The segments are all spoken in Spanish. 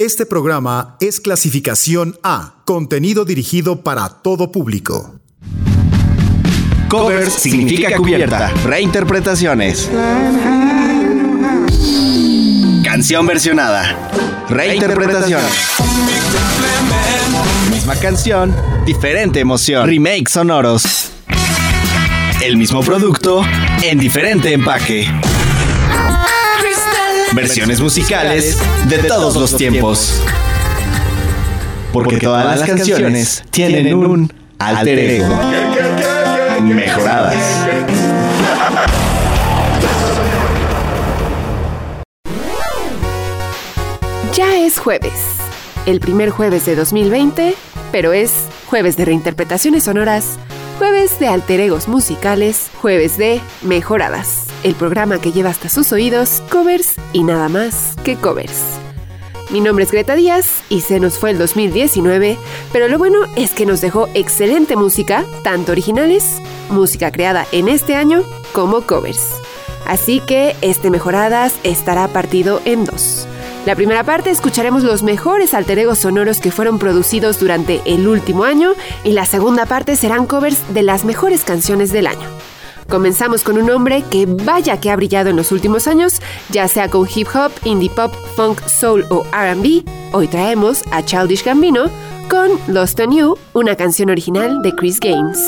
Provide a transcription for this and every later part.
Este programa es clasificación A, contenido dirigido para todo público. Covers significa cubierta, reinterpretaciones. Canción versionada, reinterpretación. Misma canción, diferente emoción. Remakes sonoros. El mismo producto en diferente empaque. Versiones musicales de todos los tiempos. Porque todas las canciones tienen un alter ego. Mejoradas. Ya es jueves. El primer jueves de 2020, pero es jueves de reinterpretaciones sonoras, jueves de alter egos musicales, jueves de mejoradas. El programa que lleva hasta sus oídos covers y nada más que covers. Mi nombre es Greta Díaz y se nos fue el 2019, pero lo bueno es que nos dejó excelente música, tanto originales, música creada en este año, como covers. Así que este Mejoradas estará partido en dos. La primera parte escucharemos los mejores alter egos sonoros que fueron producidos durante el último año y la segunda parte serán covers de las mejores canciones del año. Comenzamos con un hombre que vaya que ha brillado en los últimos años, ya sea con hip hop, indie pop, funk, soul o RB. Hoy traemos a Childish Gambino con Lost on You, una canción original de Chris Gaines.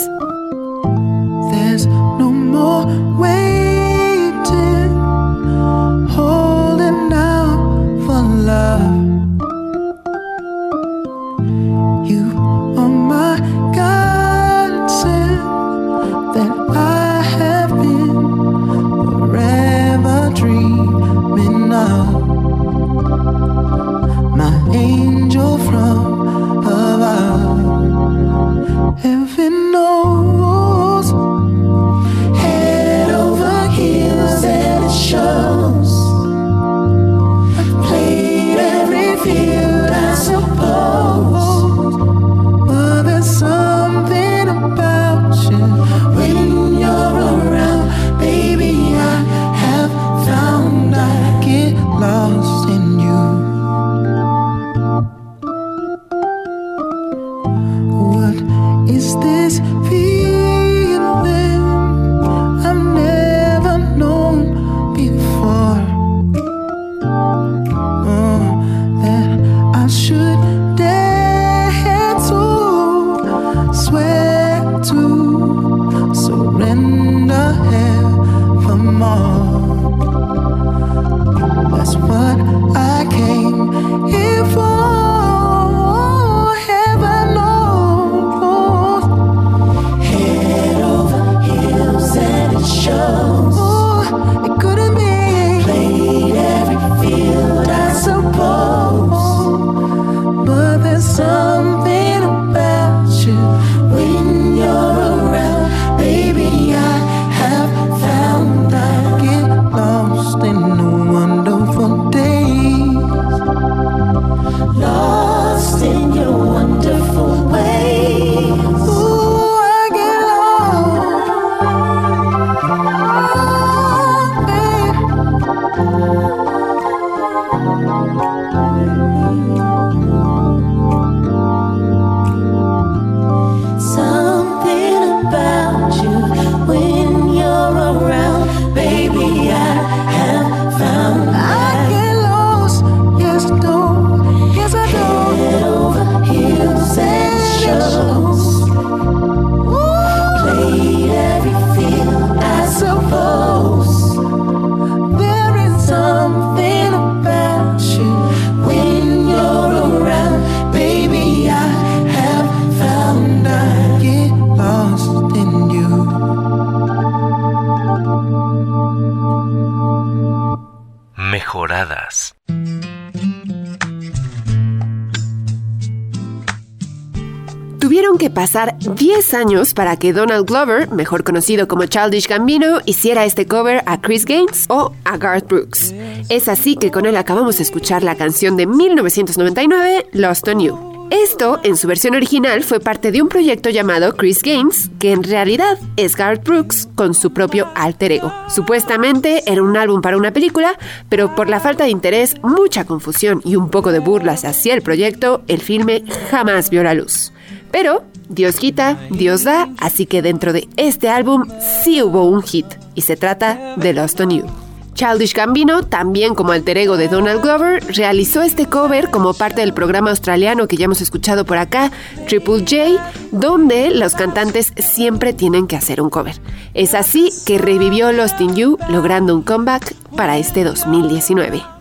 10 años para que Donald Glover, mejor conocido como Childish Gambino, hiciera este cover a Chris Gaines o a Garth Brooks. Es así que con él acabamos de escuchar la canción de 1999, Lost on You. Esto, en su versión original, fue parte de un proyecto llamado Chris Games, que en realidad es Garth Brooks con su propio alter ego. Supuestamente era un álbum para una película, pero por la falta de interés, mucha confusión y un poco de burlas hacia el proyecto, el filme jamás vio la luz. Pero Dios quita, Dios da, así que dentro de este álbum sí hubo un hit, y se trata de Lost on You. Childish Gambino, también como alter ego de Donald Glover, realizó este cover como parte del programa australiano que ya hemos escuchado por acá, Triple J, donde los cantantes siempre tienen que hacer un cover. Es así que revivió Lost in You, logrando un comeback para este 2019.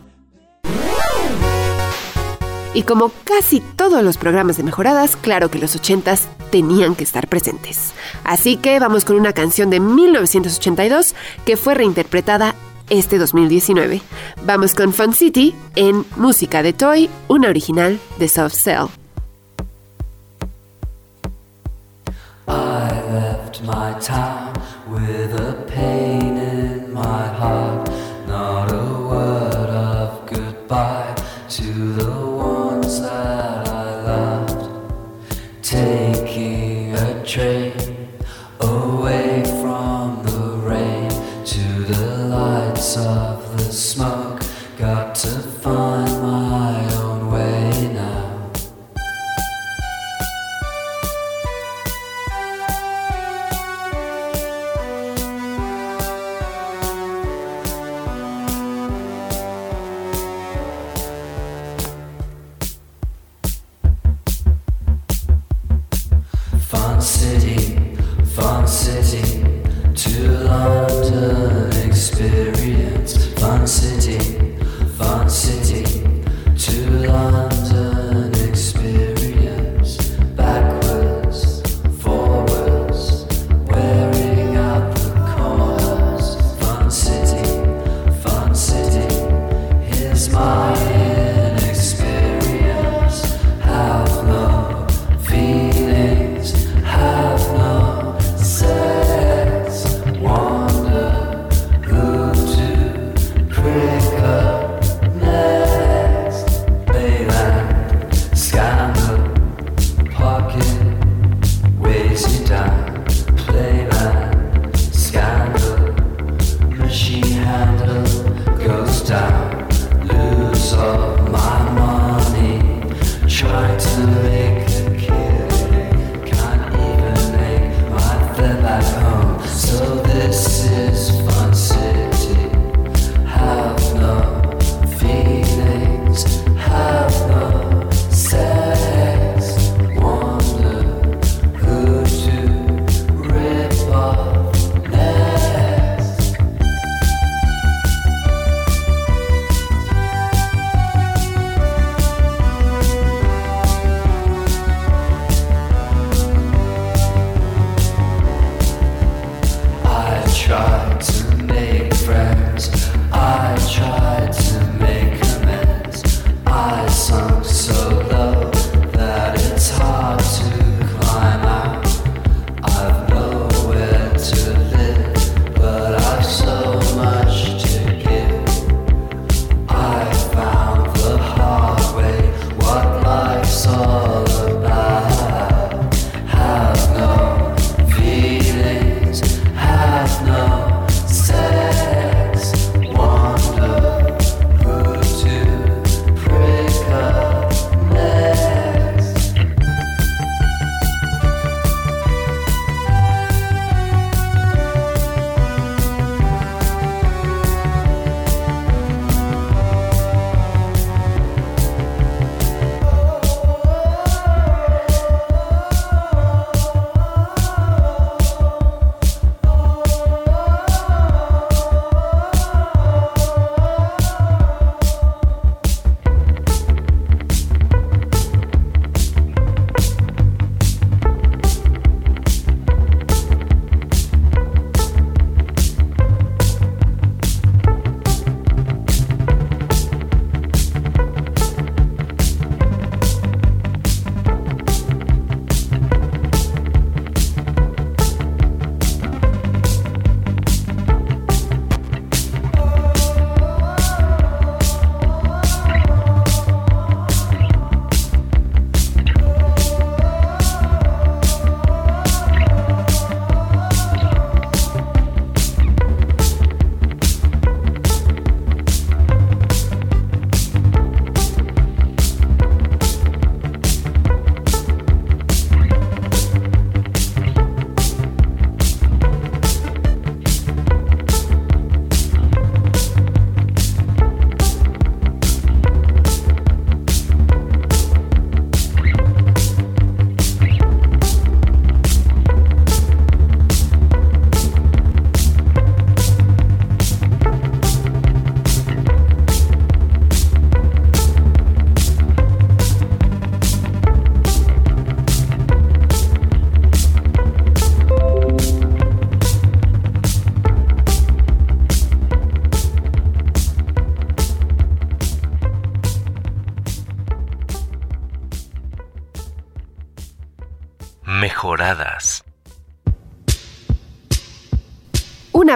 Y como casi todos los programas de mejoradas, claro que los 80s tenían que estar presentes. Así que vamos con una canción de 1982 que fue reinterpretada este 2019. Vamos con Fun City en Música de Toy, una original de Soft Cell.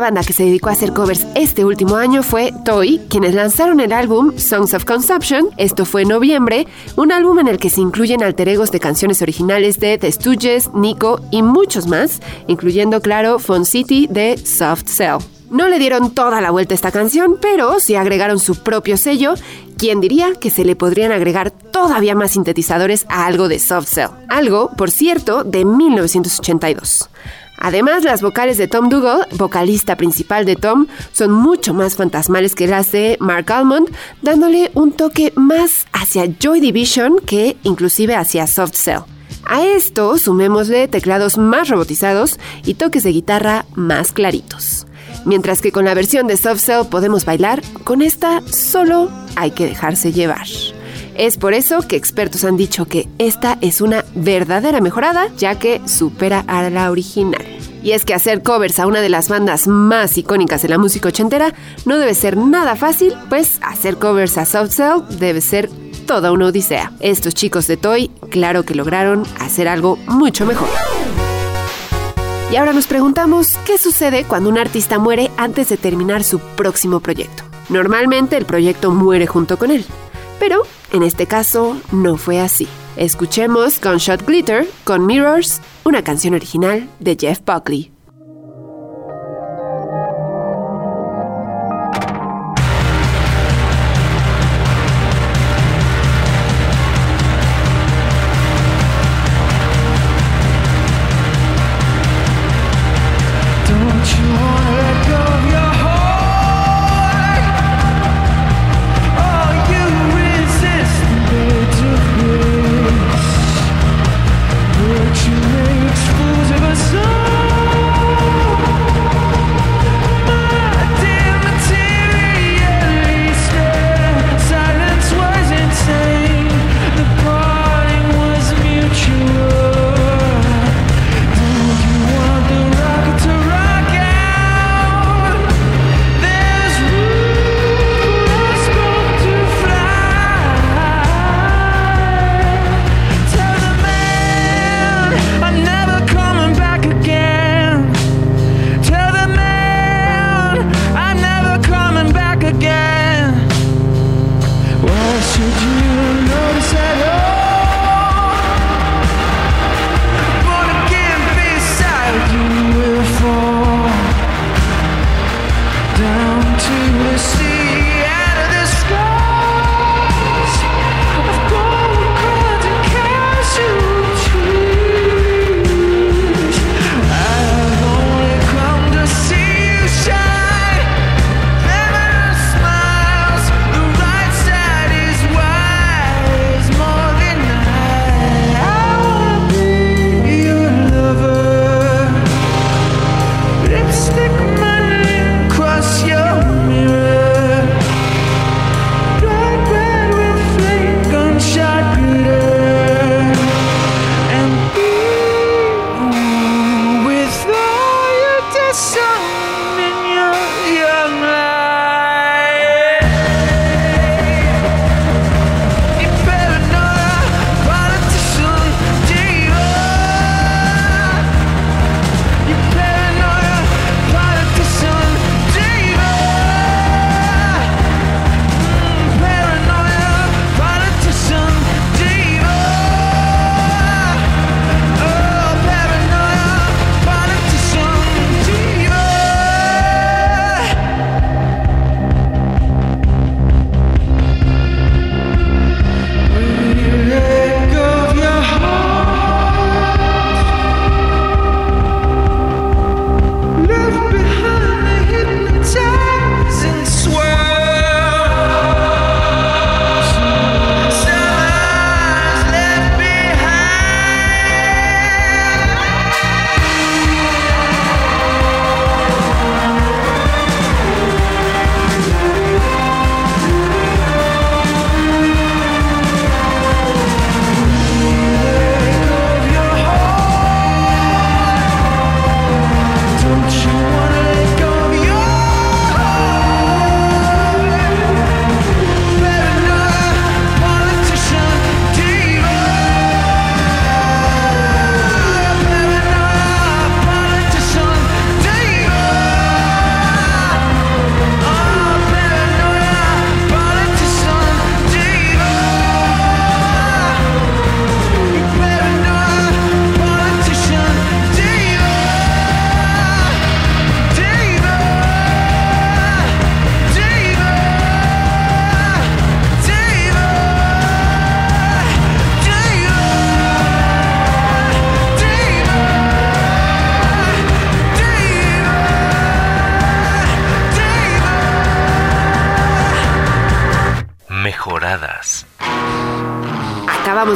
Banda que se dedicó a hacer covers este último año fue Toy, quienes lanzaron el álbum Songs of Consumption, esto fue en noviembre, un álbum en el que se incluyen alter egos de canciones originales de The Stooges, Nico y muchos más, incluyendo, claro, Fun City de Soft Cell. No le dieron toda la vuelta a esta canción, pero sí agregaron su propio sello. ¿Quién diría que se le podrían agregar todavía más sintetizadores a algo de Soft Cell? Algo, por cierto, de 1982. Además, las vocales de Tom Dougal, vocalista principal de Tom, son mucho más fantasmales que las de Mark Almond, dándole un toque más hacia Joy Division que inclusive hacia Soft Cell. A esto sumémosle teclados más robotizados y toques de guitarra más claritos. Mientras que con la versión de Soft Cell podemos bailar, con esta solo hay que dejarse llevar. Es por eso que expertos han dicho que esta es una verdadera mejorada, ya que supera a la original. Y es que hacer covers a una de las bandas más icónicas de la música ochentera no debe ser nada fácil, pues hacer covers a Soft Cell debe ser toda una odisea. Estos chicos de Toy, claro que lograron hacer algo mucho mejor. Y ahora nos preguntamos qué sucede cuando un artista muere antes de terminar su próximo proyecto. Normalmente el proyecto muere junto con él, pero en este caso no fue así. Escuchemos Gunshot Glitter con Mirrors, una canción original de Jeff Buckley.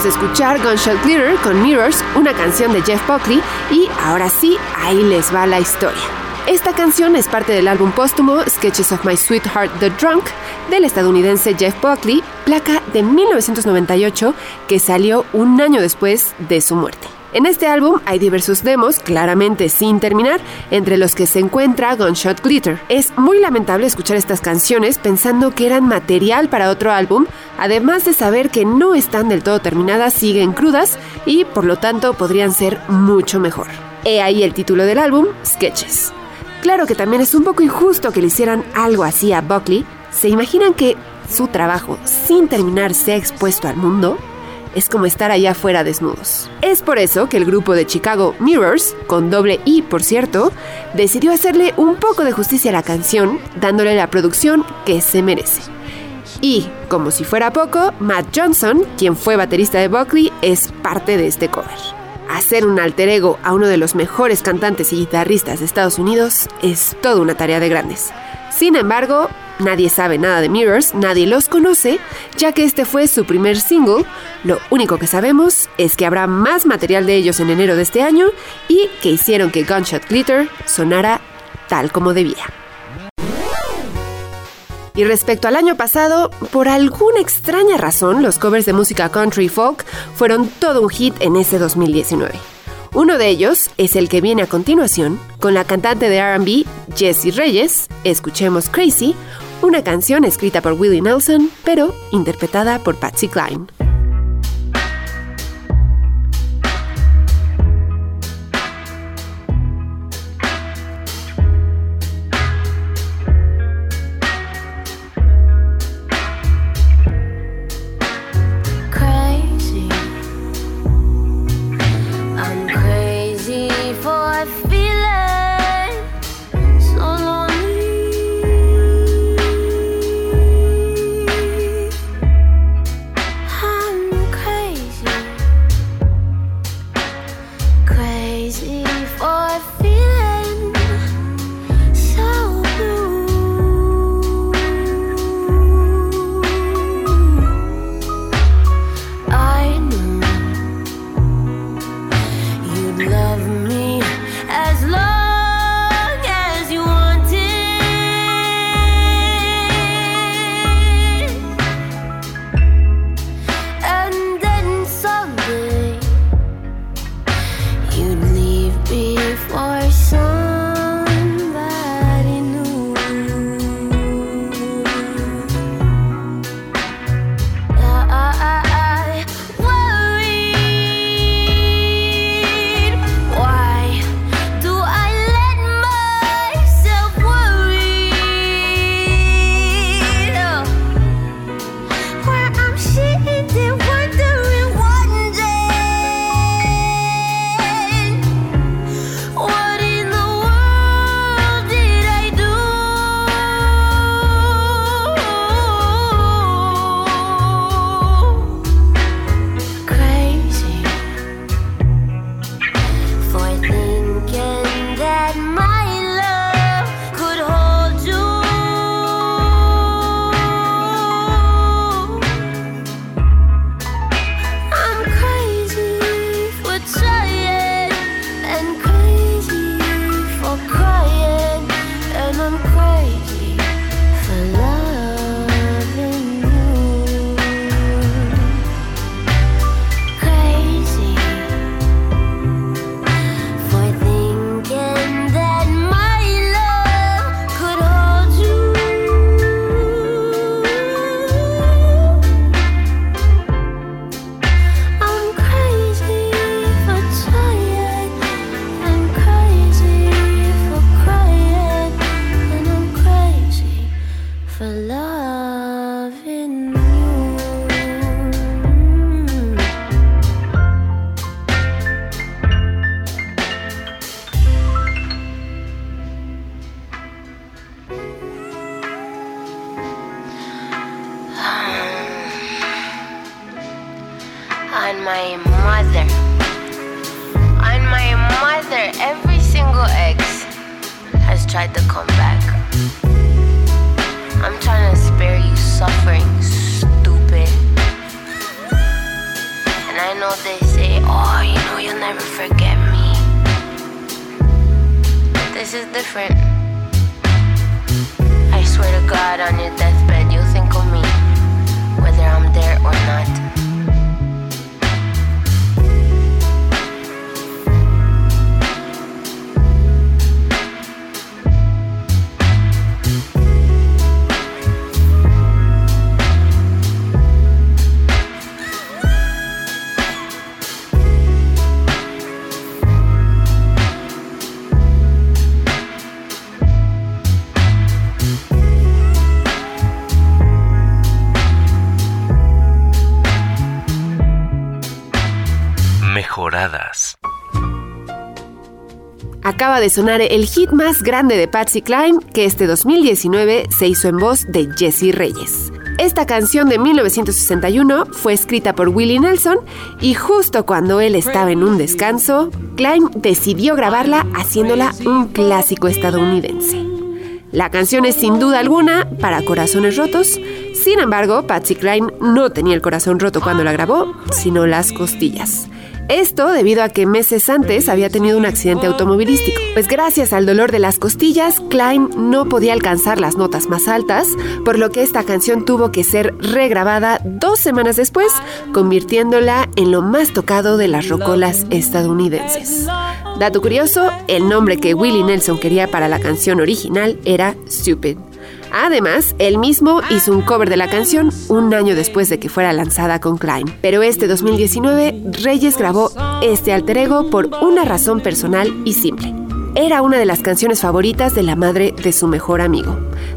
Escuchar Gunshot Glitter con Mirrors, una canción de Jeff Buckley, y ahora sí, ahí les va la historia. Esta canción es parte del álbum póstumo Sketches of My Sweetheart the Drunk del estadounidense Jeff Buckley, placa de 1998 que salió un año después de su muerte. En este álbum hay diversos demos, claramente sin terminar, entre los que se encuentra Gunshot Glitter. Es muy lamentable escuchar estas canciones pensando que eran material para otro álbum, además de saber que no están del todo terminadas, siguen crudas y por lo tanto podrían ser mucho mejor. He ahí el título del álbum, Sketches. Claro que también es un poco injusto que le hicieran algo así a Buckley. ¿Se imaginan que su trabajo sin terminar sea expuesto al mundo? Es como estar allá afuera desnudos. Es por eso que el grupo de Chicago Mirrors, con doble I por cierto, decidió hacerle un poco de justicia a la canción, dándole la producción que se merece. Y, como si fuera poco, Matt Johnson, quien fue baterista de Buckley, es parte de este cover. Hacer un alter ego a uno de los mejores cantantes y guitarristas de Estados Unidos es toda una tarea de grandes. Sin embargo, nadie sabe nada de Mirrors, nadie los conoce, ya que este fue su primer single. Lo único que sabemos es que habrá más material de ellos en enero de este año y que hicieron que Gunshot Glitter sonara tal como debía. Y respecto al año pasado, por alguna extraña razón, los covers de música country folk fueron todo un hit en ese 2019. Uno de ellos es el que viene a continuación, con la cantante de RB Jessie Reyes, escuchemos Crazy, una canción escrita por Willie Nelson, pero interpretada por Patsy Cline. Acaba de sonar el hit más grande de Patsy Cline, que este 2019 se hizo en voz de Jesse Reyes. Esta canción de 1961 fue escrita por Willie Nelson y justo cuando él estaba en un descanso, Klein decidió grabarla haciéndola un clásico estadounidense. La canción es sin duda alguna para corazones rotos, sin embargo, Patsy Cline no tenía el corazón roto cuando la grabó, sino las costillas. Esto debido a que meses antes había tenido un accidente automovilístico. Pues gracias al dolor de las costillas, Klein no podía alcanzar las notas más altas, por lo que esta canción tuvo que ser regrabada dos semanas después, convirtiéndola en lo más tocado de las rocolas estadounidenses. Dato curioso, el nombre que Willie Nelson quería para la canción original era Stupid. Además, él mismo hizo un cover de la canción un año después de que fuera lanzada con Klein. Pero este 2019, Reyes grabó este alter ego por una razón personal y simple. Era una de las canciones favoritas de la madre de su mejor amigo.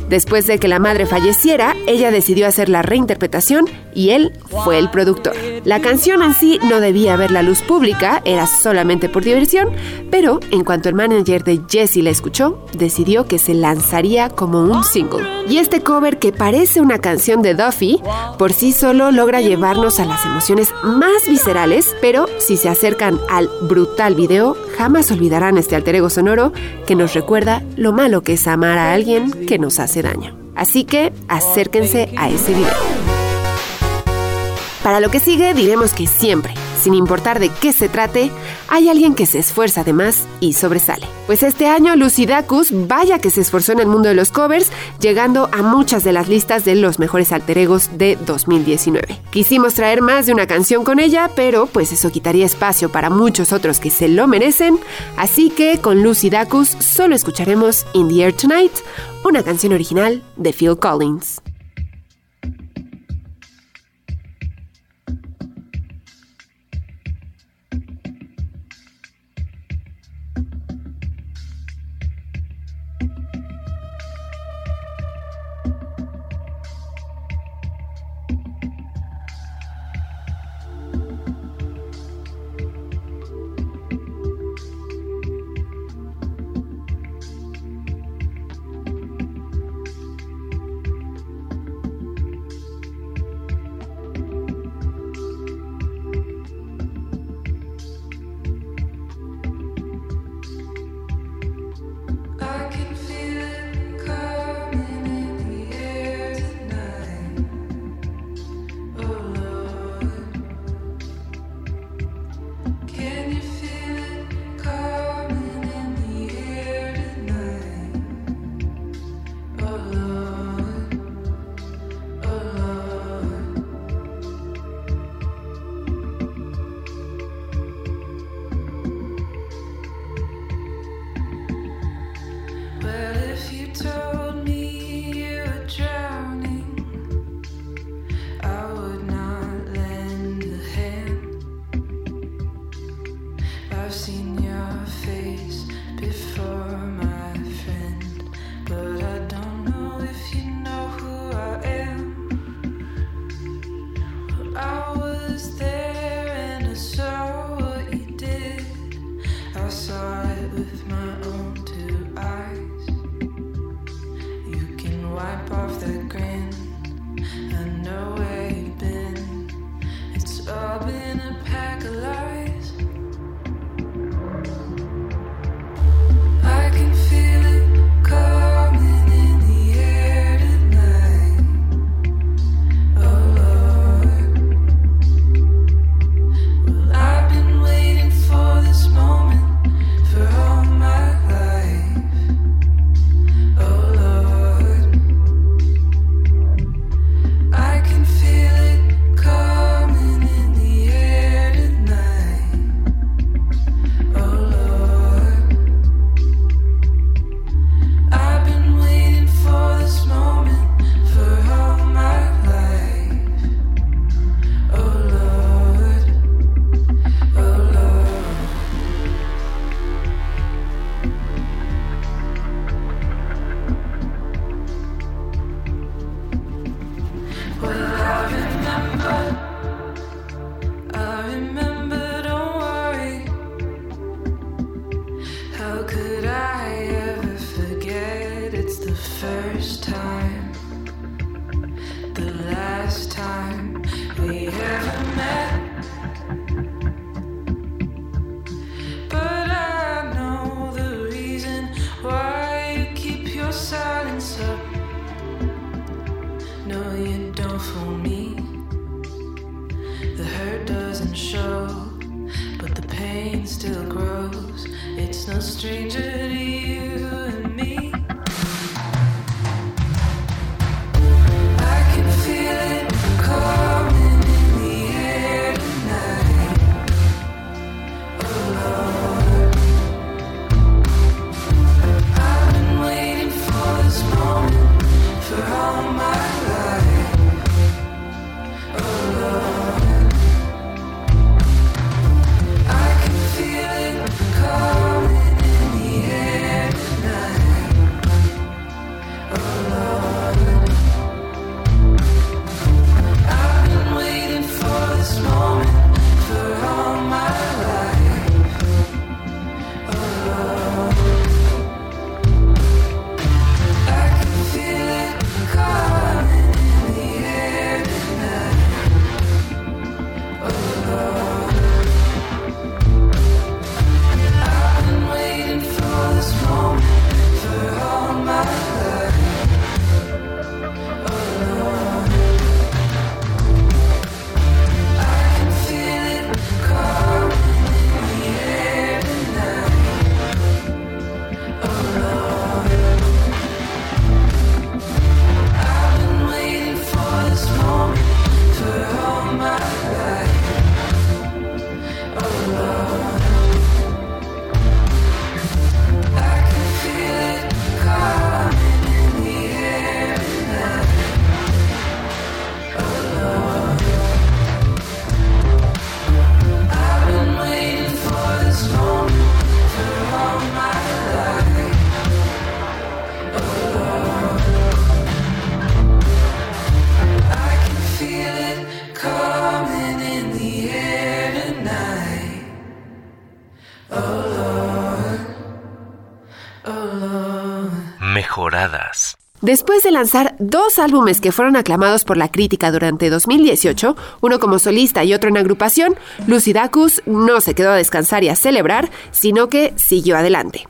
Después de que la madre falleciera, ella decidió hacer la reinterpretación y él fue el productor. La canción en sí no debía ver la luz pública, era solamente por diversión, pero en cuanto el manager de Jesse la escuchó, decidió que se lanzaría como un single. Y este cover que parece una canción de Duffy, por sí solo logra llevarnos a las emociones más viscerales, pero si se acercan al brutal video, jamás olvidarán este alter ego sonoro que nos recuerda lo malo que es amar a alguien que nos hace daño. Así que acérquense a ese video. Para lo que sigue diremos que siempre, sin importar de qué se trate, hay alguien que se esfuerza de más y sobresale. Pues este año Lucy Dacus, vaya que se esforzó en el mundo de los covers, llegando a muchas de las listas de los mejores alter egos de 2019. Quisimos traer más de una canción con ella, pero pues eso quitaría espacio para muchos otros que se lo merecen, así que con Lucy Dacus solo escucharemos In the Air Tonight, una canción original de Phil Collins. No stranger to you Después de lanzar dos álbumes que fueron aclamados por la crítica durante 2018, uno como solista y otro en agrupación, Lucy Dacus no se quedó a descansar y a celebrar, sino que siguió adelante.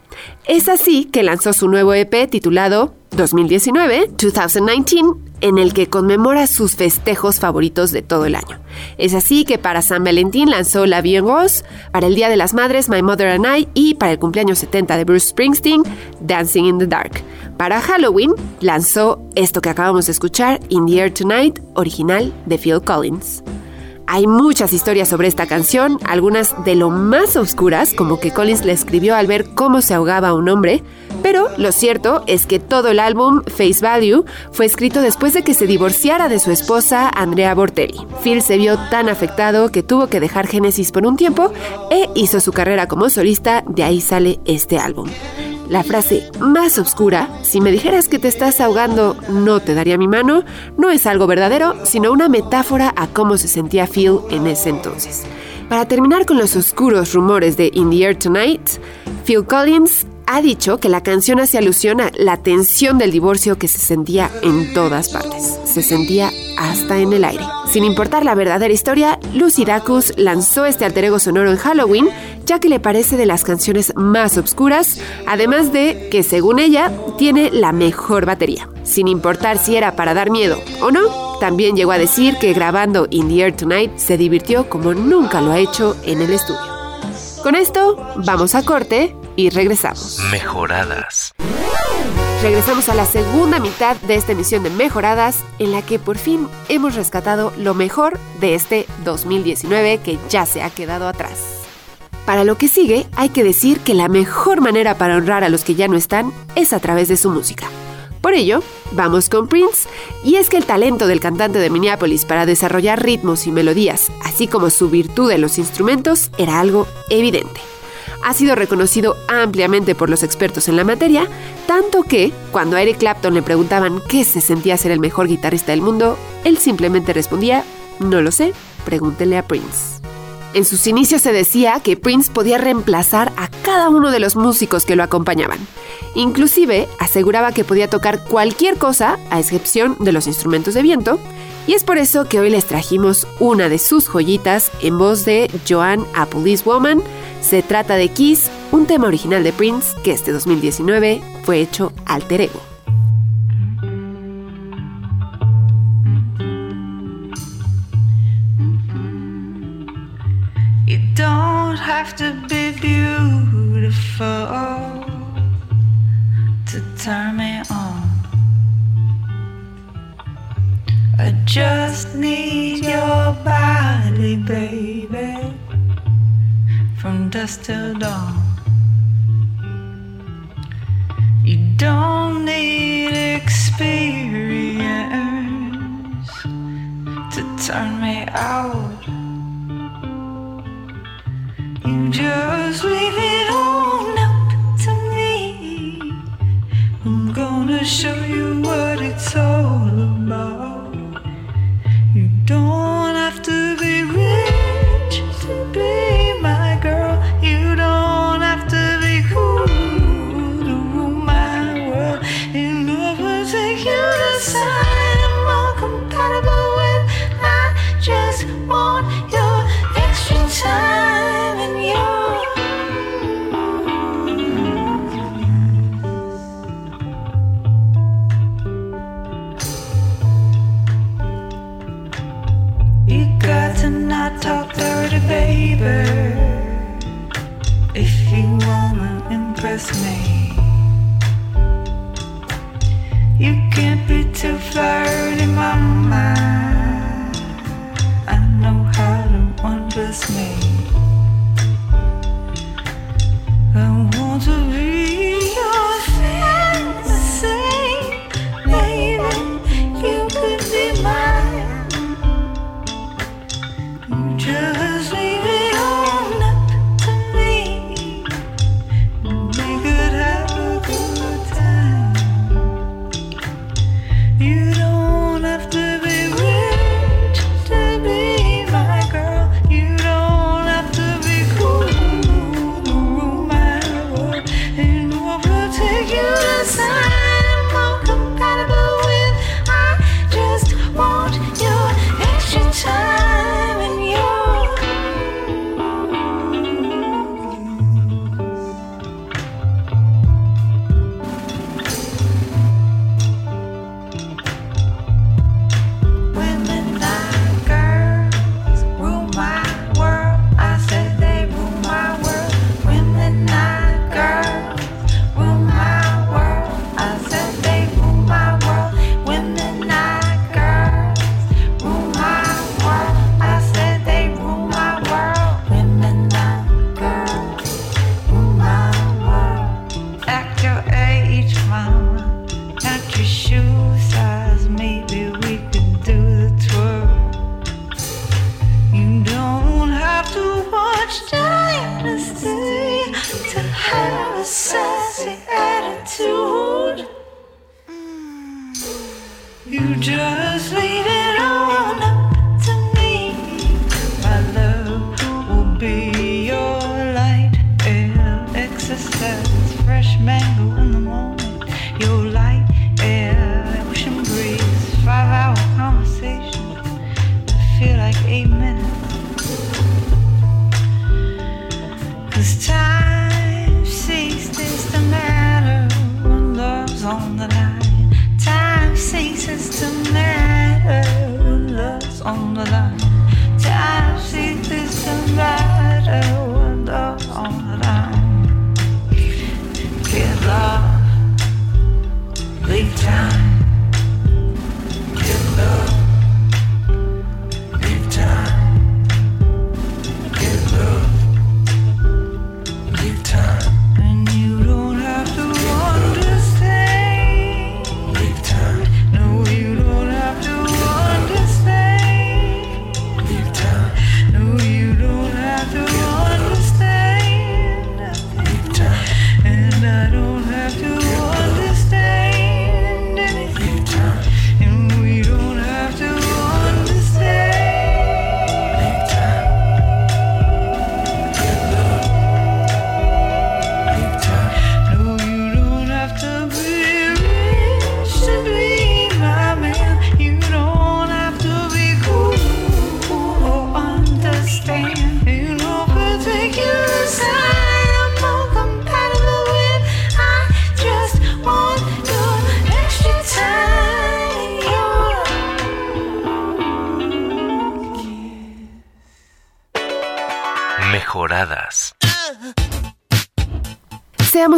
Es así que lanzó su nuevo EP titulado 2019, 2019, en el que conmemora sus festejos favoritos de todo el año. Es así que para San Valentín lanzó La Vie en Rose, para el Día de las Madres My Mother and I y para el cumpleaños 70 de Bruce Springsteen, Dancing in the Dark. Para Halloween lanzó esto que acabamos de escuchar, In the Air Tonight, original de Phil Collins. Hay muchas historias sobre esta canción, algunas de lo más oscuras, como que Collins la escribió al ver cómo se ahogaba a un hombre, pero lo cierto es que todo el álbum Face Value fue escrito después de que se divorciara de su esposa Andrea Bortelli. Phil se vio tan afectado que tuvo que dejar Genesis por un tiempo e hizo su carrera como solista, de ahí sale este álbum. La frase más oscura, si me dijeras que te estás ahogando, no te daría mi mano, no es algo verdadero, sino una metáfora a cómo se sentía Phil en ese entonces. Para terminar con los oscuros rumores de In the Air Tonight, Phil Collins ha dicho que la canción hace alusión a la tensión del divorcio que se sentía en todas partes. Se sentía hasta en el aire. Sin importar la verdadera historia, Lucy Dacus lanzó este alter ego sonoro en Halloween, ya que le parece de las canciones más obscuras, además de que, según ella, tiene la mejor batería. Sin importar si era para dar miedo o no, también llegó a decir que grabando In the Air Tonight se divirtió como nunca lo ha hecho en el estudio. Con esto, vamos a corte y regresamos. Mejoradas. Regresamos a la segunda mitad de esta emisión de Mejoradas, en la que por fin hemos rescatado lo mejor de este 2019 que ya se ha quedado atrás. Para lo que sigue, hay que decir que la mejor manera para honrar a los que ya no están es a través de su música. Por ello, vamos con Prince, y es que el talento del cantante de Minneapolis para desarrollar ritmos y melodías, así como su virtud en los instrumentos, era algo evidente ha sido reconocido ampliamente por los expertos en la materia, tanto que, cuando a Eric Clapton le preguntaban qué se sentía ser el mejor guitarrista del mundo, él simplemente respondía, no lo sé, pregúntele a Prince. En sus inicios se decía que Prince podía reemplazar a cada uno de los músicos que lo acompañaban. Inclusive aseguraba que podía tocar cualquier cosa, a excepción de los instrumentos de viento, y es por eso que hoy les trajimos una de sus joyitas en voz de Joan a Police Woman. Se trata de Kiss, un tema original de Prince que este 2019 fue hecho alter ego. Have to be beautiful to turn me on. I just need your body, baby, from dusk till dawn. You don't need experience to turn me out. You just leave it all up to me. I'm gonna show you what it's all about don't have to be rich to be my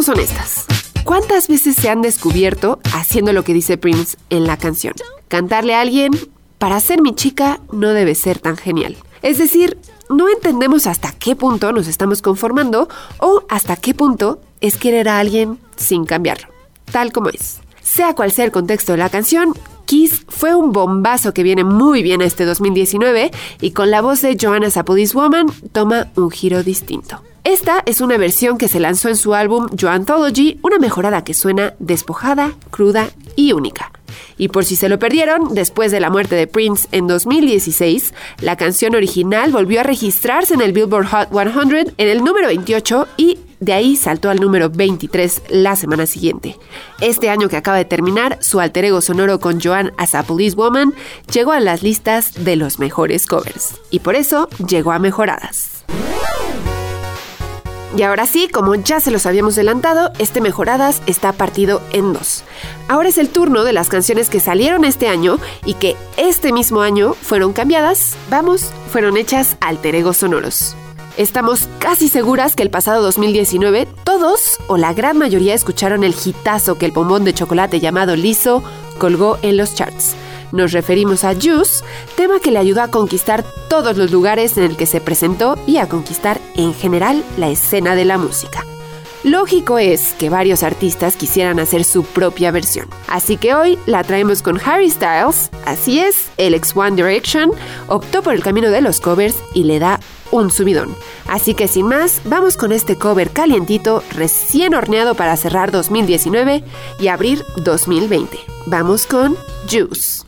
Seamos honestas. ¿Cuántas veces se han descubierto haciendo lo que dice Prince en la canción? Cantarle a alguien, para ser mi chica no debe ser tan genial. Es decir, no entendemos hasta qué punto nos estamos conformando o hasta qué punto es querer a alguien sin cambiarlo, tal como es. Sea cual sea el contexto de la canción, Kiss fue un bombazo que viene muy bien este 2019 y con la voz de Joanna Sapodis Woman toma un giro distinto. Esta es una versión que se lanzó en su álbum Yo Anthology, una mejorada que suena despojada, cruda y única. Y por si se lo perdieron, después de la muerte de Prince en 2016, la canción original volvió a registrarse en el Billboard Hot 100 en el número 28 y de ahí saltó al número 23 la semana siguiente. Este año que acaba de terminar, su alter ego sonoro con Joan as a Police Woman llegó a las listas de los mejores covers. Y por eso llegó a mejoradas. Y ahora sí, como ya se los habíamos adelantado, este Mejoradas está partido en dos. Ahora es el turno de las canciones que salieron este año y que este mismo año fueron cambiadas, vamos, fueron hechas alter egos sonoros. Estamos casi seguras que el pasado 2019 todos o la gran mayoría escucharon el hitazo que el bombón de chocolate llamado Liso colgó en los charts. Nos referimos a Juice, tema que le ayudó a conquistar todos los lugares en el que se presentó y a conquistar en general la escena de la música. Lógico es que varios artistas quisieran hacer su propia versión. Así que hoy la traemos con Harry Styles. Así es, el ex One Direction optó por el camino de los covers y le da un subidón. Así que sin más, vamos con este cover calientito, recién horneado para cerrar 2019 y abrir 2020. Vamos con Juice.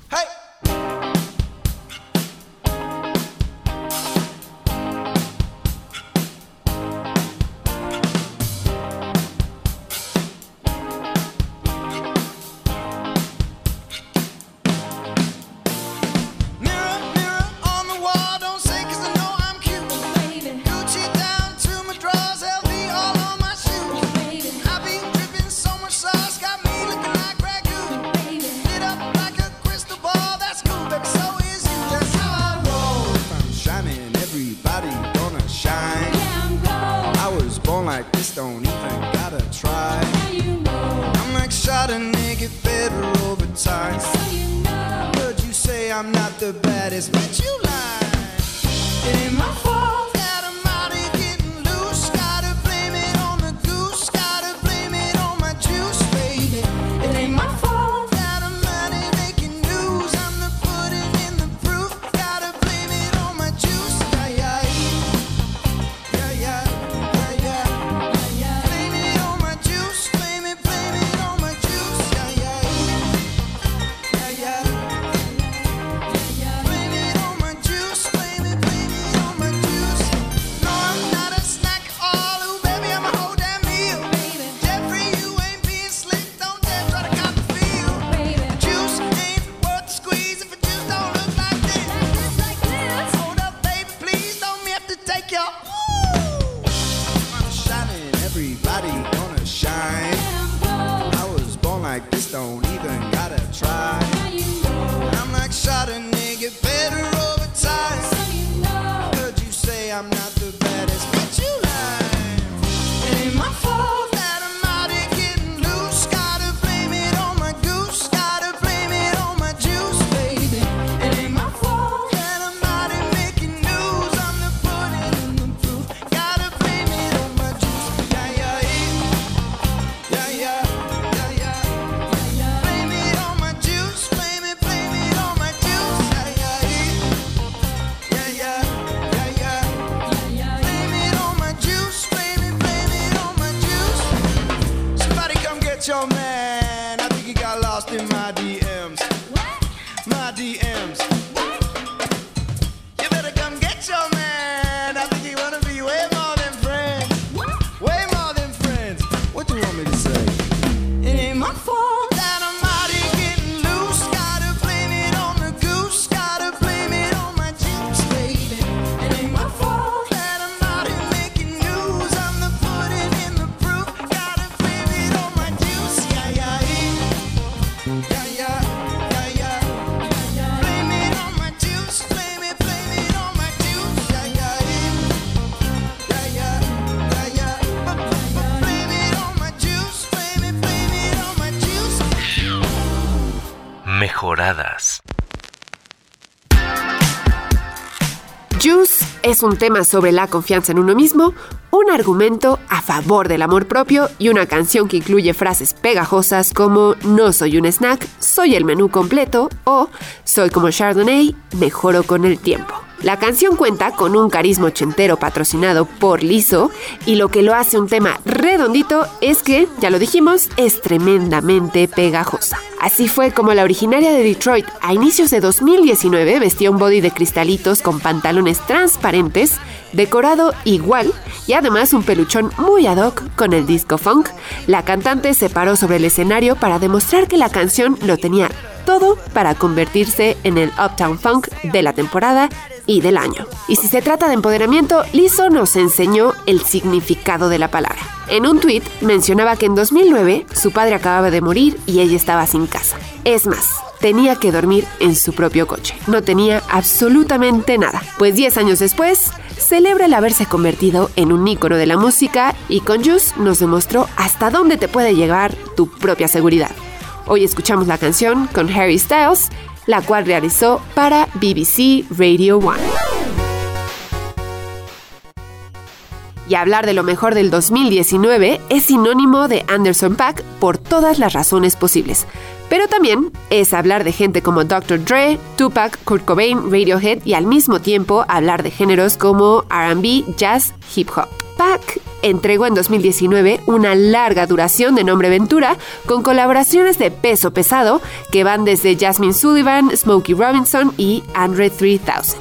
Es un tema sobre la confianza en uno mismo, un argumento a favor del amor propio y una canción que incluye frases pegajosas como no soy un snack, soy el menú completo o soy como Chardonnay, mejoro con el tiempo. La canción cuenta con un carisma ochentero patrocinado por Lizzo y lo que lo hace un tema redondito es que, ya lo dijimos, es tremendamente pegajosa. Así fue como la originaria de Detroit a inicios de 2019 vestía un body de cristalitos con pantalones transparentes, decorado igual y además un peluchón muy ad hoc con el disco funk. La cantante se paró sobre el escenario para demostrar que la canción lo tenía todo para convertirse en el Uptown Funk de la temporada y del año. Y si se trata de empoderamiento, Lizzo nos enseñó el significado de la palabra. En un tweet mencionaba que en 2009 su padre acababa de morir y ella estaba sin casa. Es más, tenía que dormir en su propio coche. No tenía absolutamente nada. Pues 10 años después, celebra el haberse convertido en un ícono de la música y con Juice nos demostró hasta dónde te puede llegar tu propia seguridad. Hoy escuchamos la canción con Harry Styles, la cual realizó para BBC Radio One. Y hablar de lo mejor del 2019 es sinónimo de Anderson Paak por todas las razones posibles. Pero también es hablar de gente como Dr. Dre, Tupac, Kurt Cobain, Radiohead y al mismo tiempo hablar de géneros como RB, jazz, hip hop. Pac entregó en 2019 una larga duración de nombre Ventura con colaboraciones de peso pesado que van desde Jasmine Sullivan, Smokey Robinson y Andre 3000.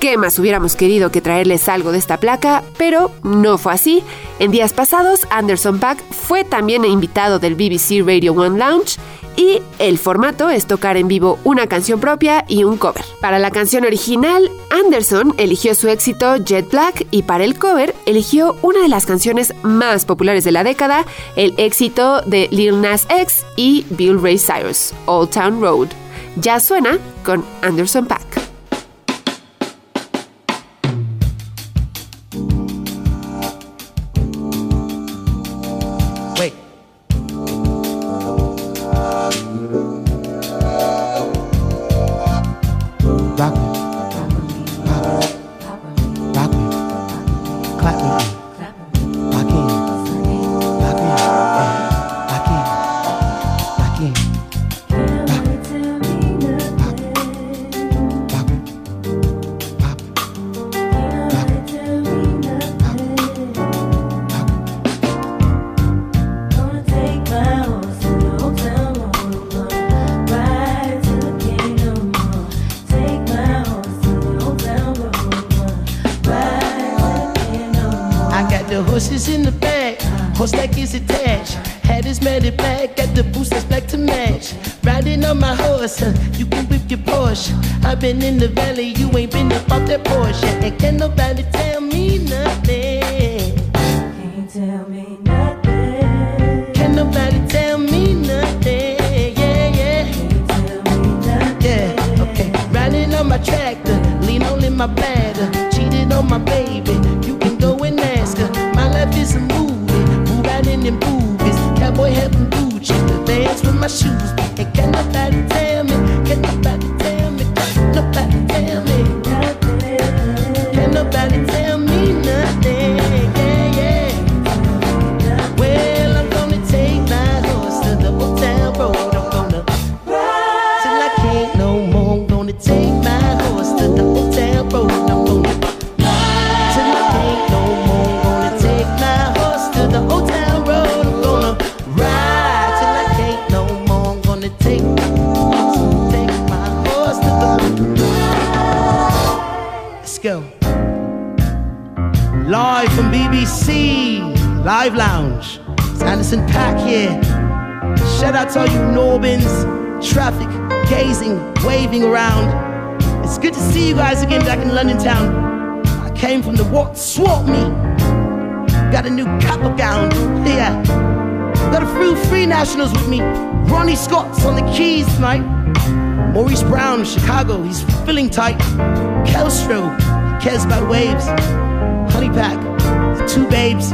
¿Qué más hubiéramos querido que traerles algo de esta placa? Pero no fue así. En días pasados, Anderson Pack fue también invitado del BBC Radio One Lounge y el formato es tocar en vivo una canción propia y un cover. Para la canción original, Anderson eligió su éxito Jet Black y para el cover eligió una de las canciones más populares de la década, el éxito de Lil Nas X y Bill Ray Cyrus, Old Town Road. Ya suena con Anderson Pack. Been in the valley, you ain't been up off that Porsche. And can nobody Pack here. Shout out to all you Norbins, traffic, gazing, waving around. It's good to see you guys again back in London town. I came from the what swap me. Got a new kappa gown. Yeah. Got a few free nationals with me. Ronnie Scott's on the keys tonight. Maurice Brown, Chicago, he's feeling tight. Kelstro, cares about waves. Honey Pack, two babes.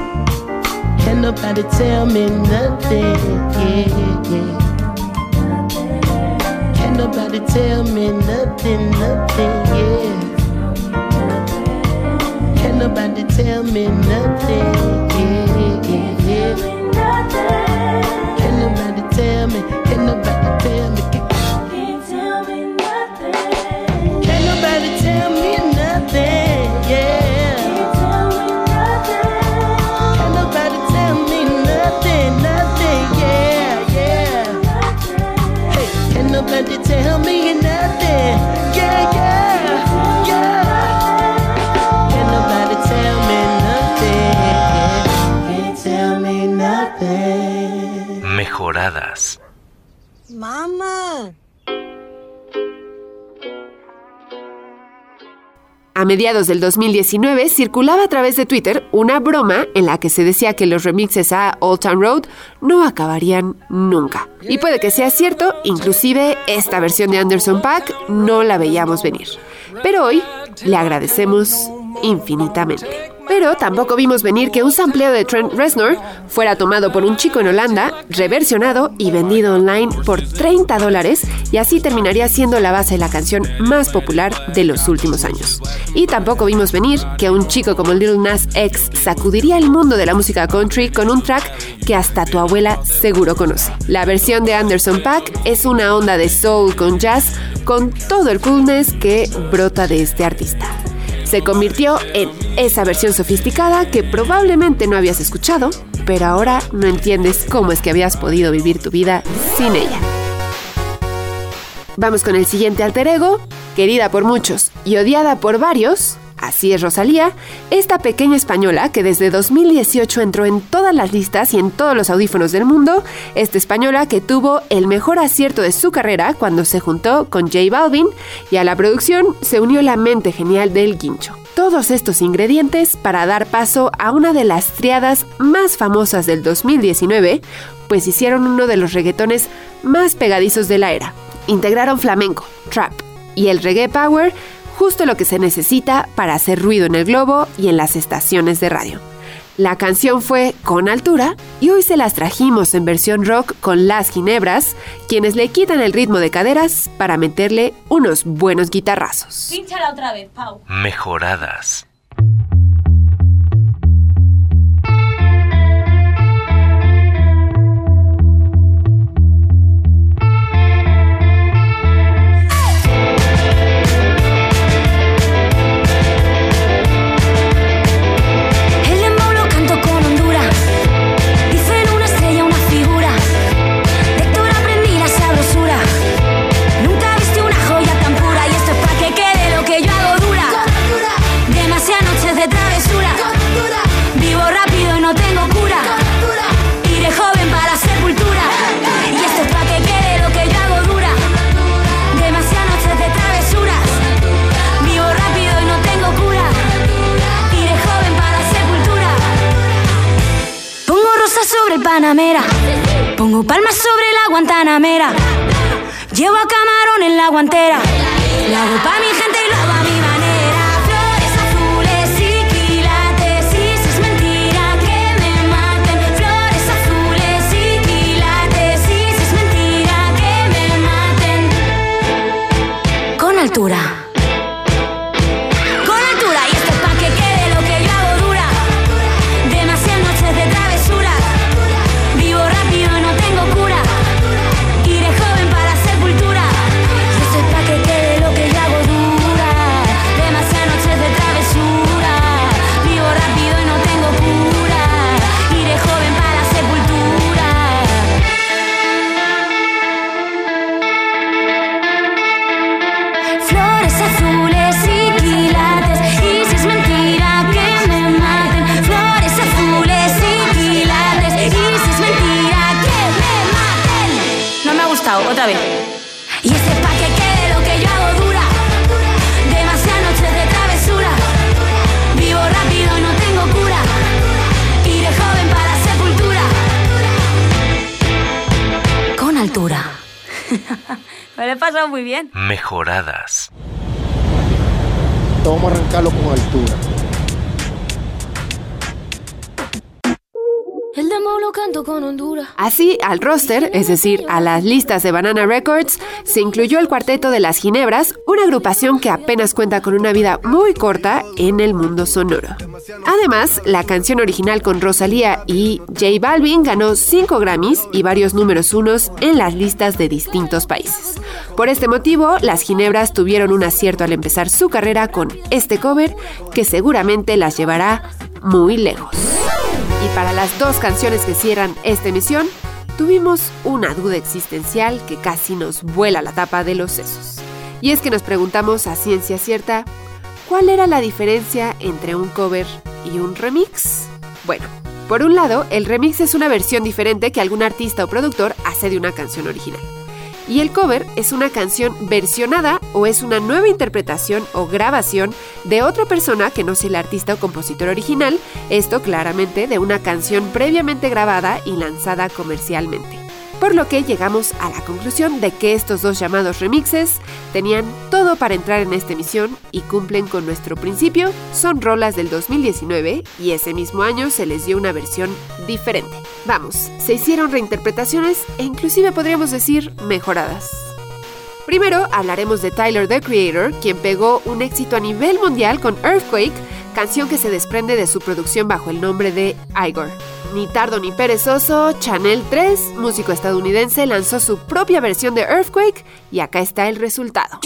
Can nobody tell me nothing? Yeah, yeah. Can nobody tell me nothing, nothing, yeah. Can't nobody tell me nothing, Mamá. A mediados del 2019 circulaba a través de Twitter una broma en la que se decía que los remixes a Old Town Road no acabarían nunca. Y puede que sea cierto, inclusive esta versión de Anderson Paak no la veíamos venir. Pero hoy le agradecemos infinitamente. Pero tampoco vimos venir que un sampleo de Trent Reznor fuera tomado por un chico en Holanda, reversionado y vendido online por 30 dólares y así terminaría siendo la base de la canción más popular de los últimos años. Y tampoco vimos venir que un chico como Lil Nas X sacudiría el mundo de la música country con un track que hasta tu abuela seguro conoce. La versión de Anderson Paak es una onda de soul con jazz con todo el coolness que brota de este artista se convirtió en esa versión sofisticada que probablemente no habías escuchado, pero ahora no entiendes cómo es que habías podido vivir tu vida sin ella. Vamos con el siguiente alter ego, querida por muchos y odiada por varios. Así es Rosalía, esta pequeña española que desde 2018 entró en todas las listas y en todos los audífonos del mundo, esta española que tuvo el mejor acierto de su carrera cuando se juntó con J Balvin y a la producción se unió la mente genial del guincho. Todos estos ingredientes para dar paso a una de las triadas más famosas del 2019, pues hicieron uno de los reggaetones más pegadizos de la era. Integraron flamenco, trap y el reggae power justo lo que se necesita para hacer ruido en el globo y en las estaciones de radio. La canción fue Con Altura y hoy se las trajimos en versión rock con Las Ginebras, quienes le quitan el ritmo de caderas para meterle unos buenos guitarrazos. Pínchala otra vez, Pau. Mejoradas. Panamera. Pongo palmas sobre la Guantanamera. Llevo a camarón en la guantera. Lo hago pa' mi gente y lo hago a mi manera. Flores azules y quilates. Y si es mentira que me maten. Flores azules y quilates. Y si es mentira que me maten. Con altura. Me lo he pasado muy bien. Mejoradas. Vamos a arrancarlo con altura. El demo lo canto con Honduras. Así, al roster, es decir, a las listas de Banana Records, se incluyó el cuarteto de las Ginebras, una agrupación que apenas cuenta con una vida muy corta en el mundo sonoro. Además, la canción original con Rosalía y J Balvin ganó 5 Grammys y varios números unos en las listas de distintos países. Por este motivo, las Ginebras tuvieron un acierto al empezar su carrera con este cover que seguramente las llevará muy lejos. Para las dos canciones que cierran esta emisión, tuvimos una duda existencial que casi nos vuela la tapa de los sesos. Y es que nos preguntamos a ciencia cierta, ¿cuál era la diferencia entre un cover y un remix? Bueno, por un lado, el remix es una versión diferente que algún artista o productor hace de una canción original. Y el cover es una canción versionada o es una nueva interpretación o grabación de otra persona que no sea el artista o compositor original, esto claramente de una canción previamente grabada y lanzada comercialmente. Por lo que llegamos a la conclusión de que estos dos llamados remixes tenían todo para entrar en esta emisión y cumplen con nuestro principio, son rolas del 2019 y ese mismo año se les dio una versión diferente. Vamos, se hicieron reinterpretaciones e inclusive podríamos decir mejoradas. Primero hablaremos de Tyler the Creator, quien pegó un éxito a nivel mundial con Earthquake, canción que se desprende de su producción bajo el nombre de Igor. Ni tardo ni perezoso, Chanel 3, músico estadounidense, lanzó su propia versión de Earthquake y acá está el resultado.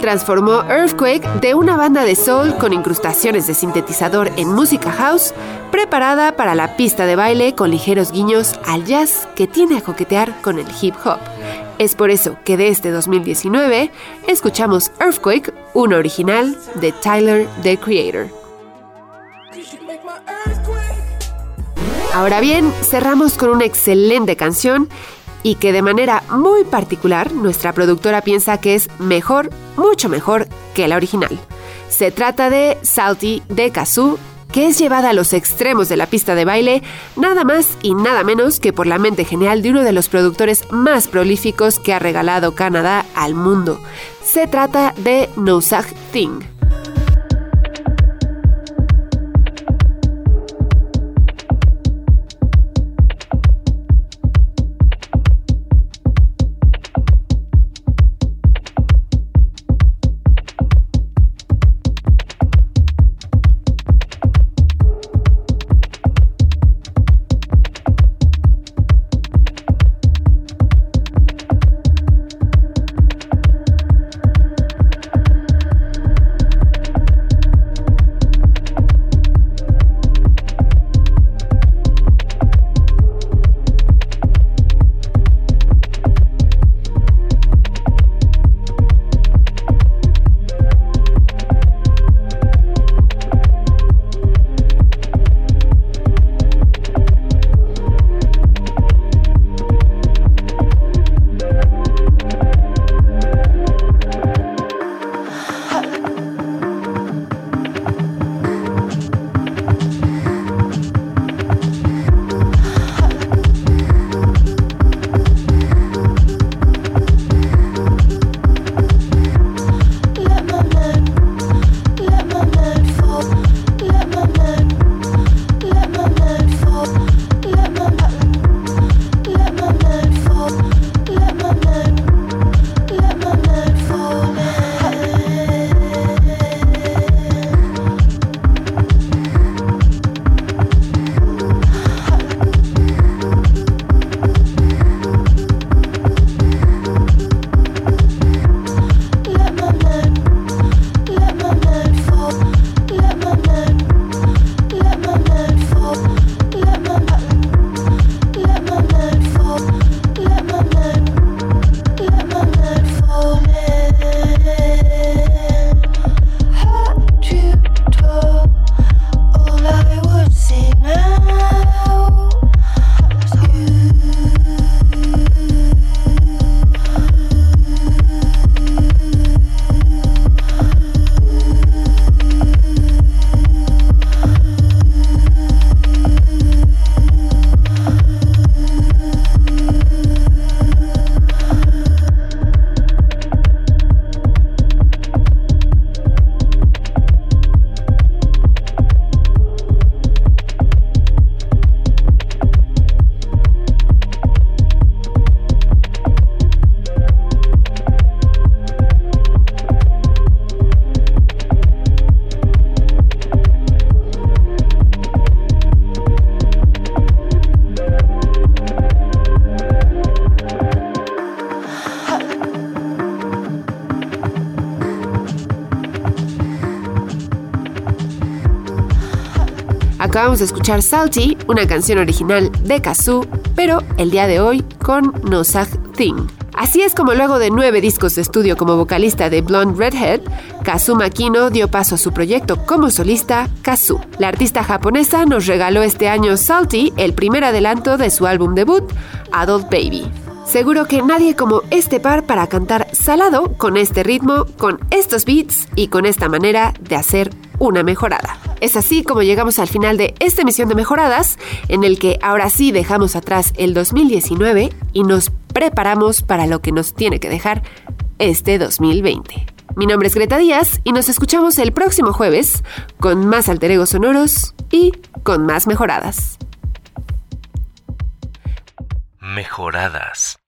Transformó Earthquake de una banda de soul con incrustaciones de sintetizador en música house, preparada para la pista de baile con ligeros guiños al jazz que tiene a coquetear con el hip hop. Es por eso que de este 2019 escuchamos Earthquake, una original de Tyler, the Creator. Ahora bien, cerramos con una excelente canción y que de manera muy particular nuestra productora piensa que es mejor, mucho mejor que la original. Se trata de Salty de Kazoo, que es llevada a los extremos de la pista de baile, nada más y nada menos que por la mente genial de uno de los productores más prolíficos que ha regalado Canadá al mundo. Se trata de No Such Thing. Acabamos de escuchar Salty, una canción original de Kazoo, pero el día de hoy con No Such Thing. Así es como luego de nueve discos de estudio como vocalista de Blonde Redhead, Kazu Makino dio paso a su proyecto como solista, Kazu. La artista japonesa nos regaló este año Salty, el primer adelanto de su álbum debut, Adult Baby. Seguro que nadie como este par para cantar salado con este ritmo, con estos beats y con esta manera de hacer una mejorada. Es así como llegamos al final de esta emisión de mejoradas, en el que ahora sí dejamos atrás el 2019 y nos preparamos para lo que nos tiene que dejar este 2020. Mi nombre es Greta Díaz y nos escuchamos el próximo jueves con más alter egos sonoros y con más mejoradas. Mejoradas.